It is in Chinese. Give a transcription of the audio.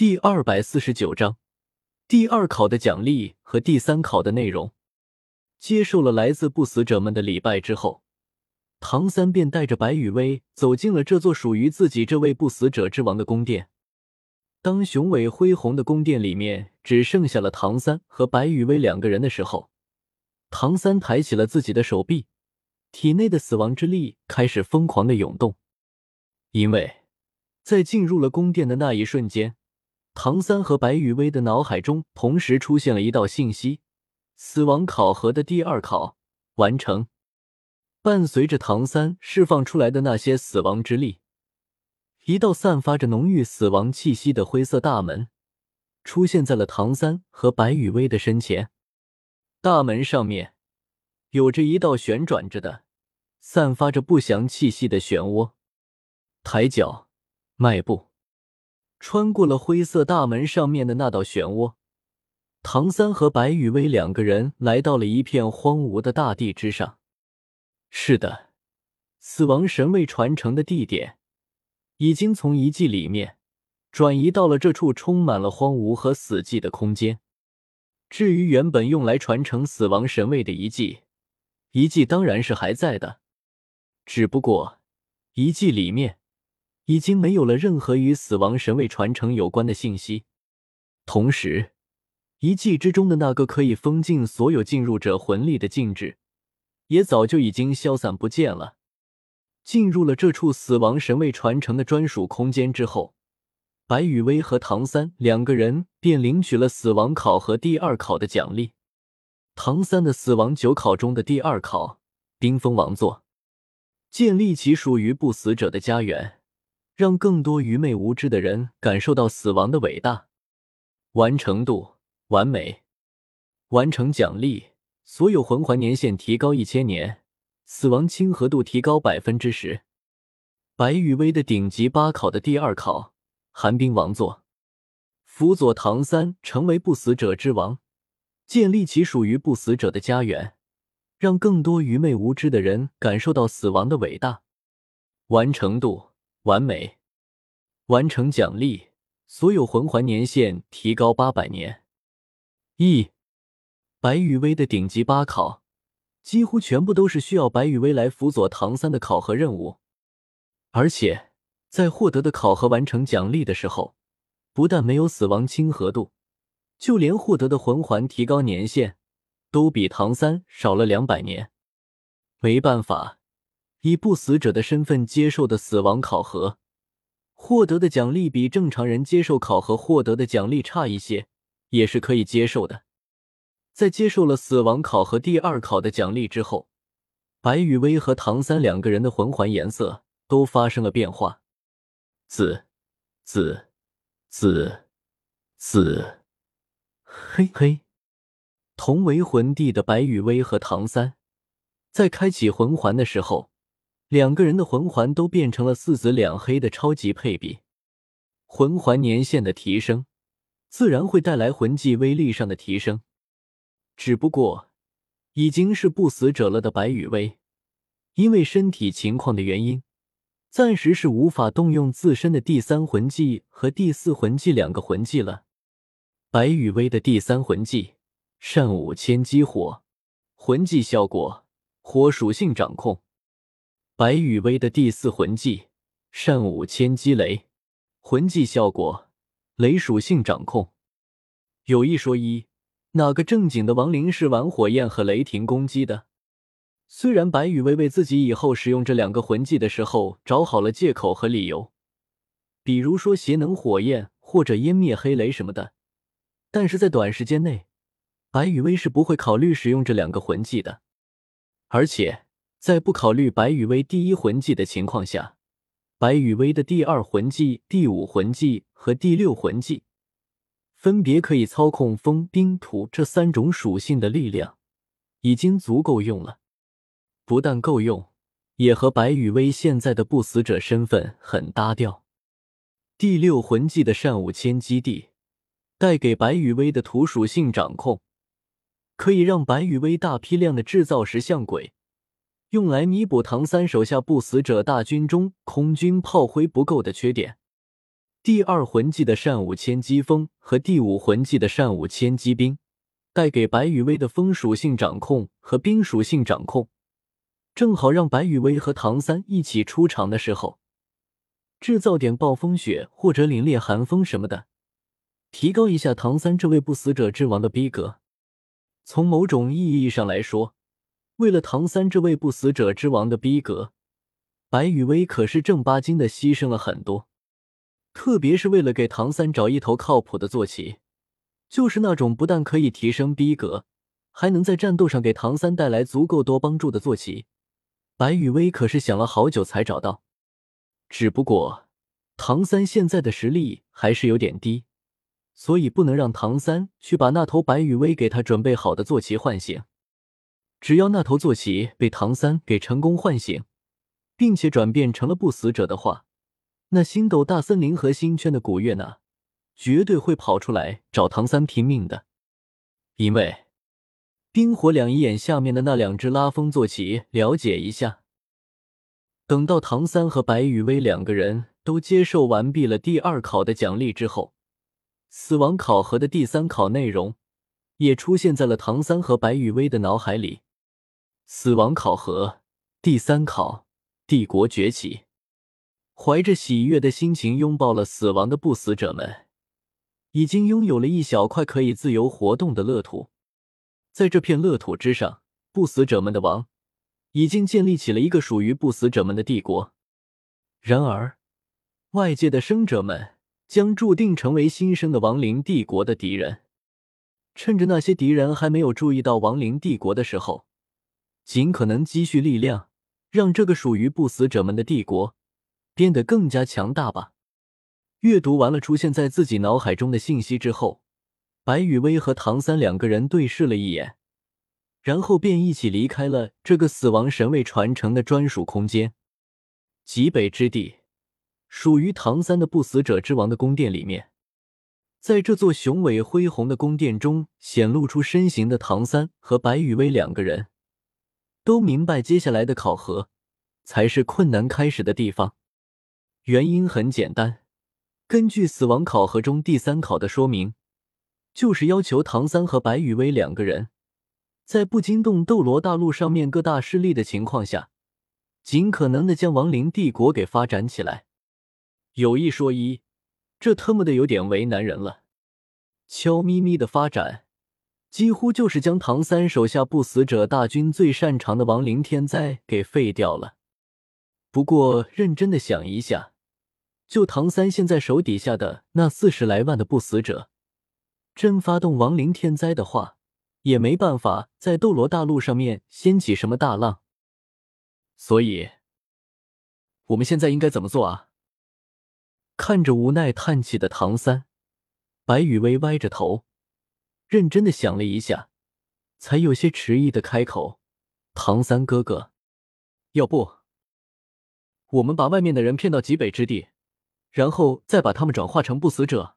第二百四十九章，第二考的奖励和第三考的内容。接受了来自不死者们的礼拜之后，唐三便带着白羽薇走进了这座属于自己这位不死者之王的宫殿。当雄伟恢宏的宫殿里面只剩下了唐三和白羽薇两个人的时候，唐三抬起了自己的手臂，体内的死亡之力开始疯狂的涌动，因为在进入了宫殿的那一瞬间。唐三和白雨薇的脑海中同时出现了一道信息：死亡考核的第二考完成。伴随着唐三释放出来的那些死亡之力，一道散发着浓郁死亡气息的灰色大门出现在了唐三和白雨薇的身前。大门上面有着一道旋转着的、散发着不祥气息的漩涡。抬脚，迈步。穿过了灰色大门上面的那道漩涡，唐三和白雨薇两个人来到了一片荒芜的大地之上。是的，死亡神位传承的地点已经从遗迹里面转移到了这处充满了荒芜和死寂的空间。至于原本用来传承死亡神位的遗迹，遗迹当然是还在的，只不过遗迹里面。已经没有了任何与死亡神位传承有关的信息，同时，遗迹之中的那个可以封禁所有进入者魂力的禁制，也早就已经消散不见了。进入了这处死亡神位传承的专属空间之后，白雨薇和唐三两个人便领取了死亡考核第二考的奖励。唐三的死亡九考中的第二考——冰封王座，建立起属于不死者的家园。让更多愚昧无知的人感受到死亡的伟大。完成度完美，完成奖励：所有魂环年限提高一千年，死亡亲和度提高百分之十。白羽薇的顶级八考的第二考——寒冰王座，辅佐唐三成为不死者之王，建立起属于不死者的家园，让更多愚昧无知的人感受到死亡的伟大。完成度。完美，完成奖励，所有魂环年限提高八百年。一，白羽薇的顶级八考，几乎全部都是需要白羽薇来辅佐唐三的考核任务，而且在获得的考核完成奖励的时候，不但没有死亡亲和度，就连获得的魂环提高年限都比唐三少了两百年。没办法。以不死者的身份接受的死亡考核，获得的奖励比正常人接受考核获得的奖励差一些，也是可以接受的。在接受了死亡考核第二考的奖励之后，白雨薇和唐三两个人的魂环颜色都发生了变化，紫、紫、紫、紫，嘿嘿。同为魂帝的白雨薇和唐三，在开启魂环的时候。两个人的魂环都变成了四紫两黑的超级配比，魂环年限的提升，自然会带来魂技威力上的提升。只不过，已经是不死者了的白羽薇，因为身体情况的原因，暂时是无法动用自身的第三魂技和第四魂技两个魂技了。白羽薇的第三魂技善舞千机火，魂技效果火属性掌控。白羽薇的第四魂技善舞千机雷，魂技效果雷属性掌控。有一说一，哪个正经的亡灵是玩火焰和雷霆攻击的？虽然白羽薇为自己以后使用这两个魂技的时候找好了借口和理由，比如说邪能火焰或者湮灭黑雷什么的，但是在短时间内，白羽薇是不会考虑使用这两个魂技的，而且。在不考虑白羽薇第一魂技的情况下，白羽薇的第二魂技、第五魂技和第六魂技分别可以操控风、冰、土这三种属性的力量，已经足够用了。不但够用，也和白羽薇现在的不死者身份很搭调。第六魂技的善舞千基地带给白羽薇的土属性掌控，可以让白羽薇大批量的制造石像鬼。用来弥补唐三手下不死者大军中空军炮灰不够的缺点。第二魂技的善舞千机风和第五魂技的善舞千机冰，带给白羽薇的风属性掌控和冰属性掌控，正好让白羽薇和唐三一起出场的时候，制造点暴风雪或者凛冽寒风什么的，提高一下唐三这位不死者之王的逼格。从某种意义上来说，为了唐三这位不死者之王的逼格，白羽薇可是正八经的牺牲了很多。特别是为了给唐三找一头靠谱的坐骑，就是那种不但可以提升逼格，还能在战斗上给唐三带来足够多帮助的坐骑，白羽薇可是想了好久才找到。只不过唐三现在的实力还是有点低，所以不能让唐三去把那头白羽薇给他准备好的坐骑唤醒。只要那头坐骑被唐三给成功唤醒，并且转变成了不死者的话。那星斗大森林和星圈的古月娜，绝对会跑出来找唐三拼命的，因为冰火两仪眼下面的那两只拉风坐骑，了解一下。等到唐三和白羽薇两个人都接受完毕了第二考的奖励之后，死亡考核的第三考内容也出现在了唐三和白羽薇的脑海里。死亡考核第三考：帝国崛起。怀着喜悦的心情拥抱了死亡的不死者们，已经拥有了一小块可以自由活动的乐土。在这片乐土之上，不死者们的王已经建立起了一个属于不死者们的帝国。然而，外界的生者们将注定成为新生的亡灵帝国的敌人。趁着那些敌人还没有注意到亡灵帝国的时候，尽可能积蓄力量，让这个属于不死者们的帝国。变得更加强大吧。阅读完了出现在自己脑海中的信息之后，白雨薇和唐三两个人对视了一眼，然后便一起离开了这个死亡神位传承的专属空间——极北之地，属于唐三的不死者之王的宫殿里面。在这座雄伟恢宏的宫殿中，显露出身形的唐三和白雨薇两个人，都明白接下来的考核才是困难开始的地方。原因很简单，根据死亡考核中第三考的说明，就是要求唐三和白羽薇两个人，在不惊动斗罗大陆上面各大势力的情况下，尽可能的将亡灵帝国给发展起来。有一说一，这特么的有点为难人了。悄咪咪的发展，几乎就是将唐三手下不死者大军最擅长的亡灵天灾给废掉了。不过认真的想一下。就唐三现在手底下的那四十来万的不死者，真发动亡灵天灾的话，也没办法在斗罗大陆上面掀起什么大浪。所以，我们现在应该怎么做啊？看着无奈叹气的唐三，白雨薇歪着头，认真的想了一下，才有些迟疑的开口：“唐三哥哥，要不，我们把外面的人骗到极北之地？”然后再把他们转化成不死者。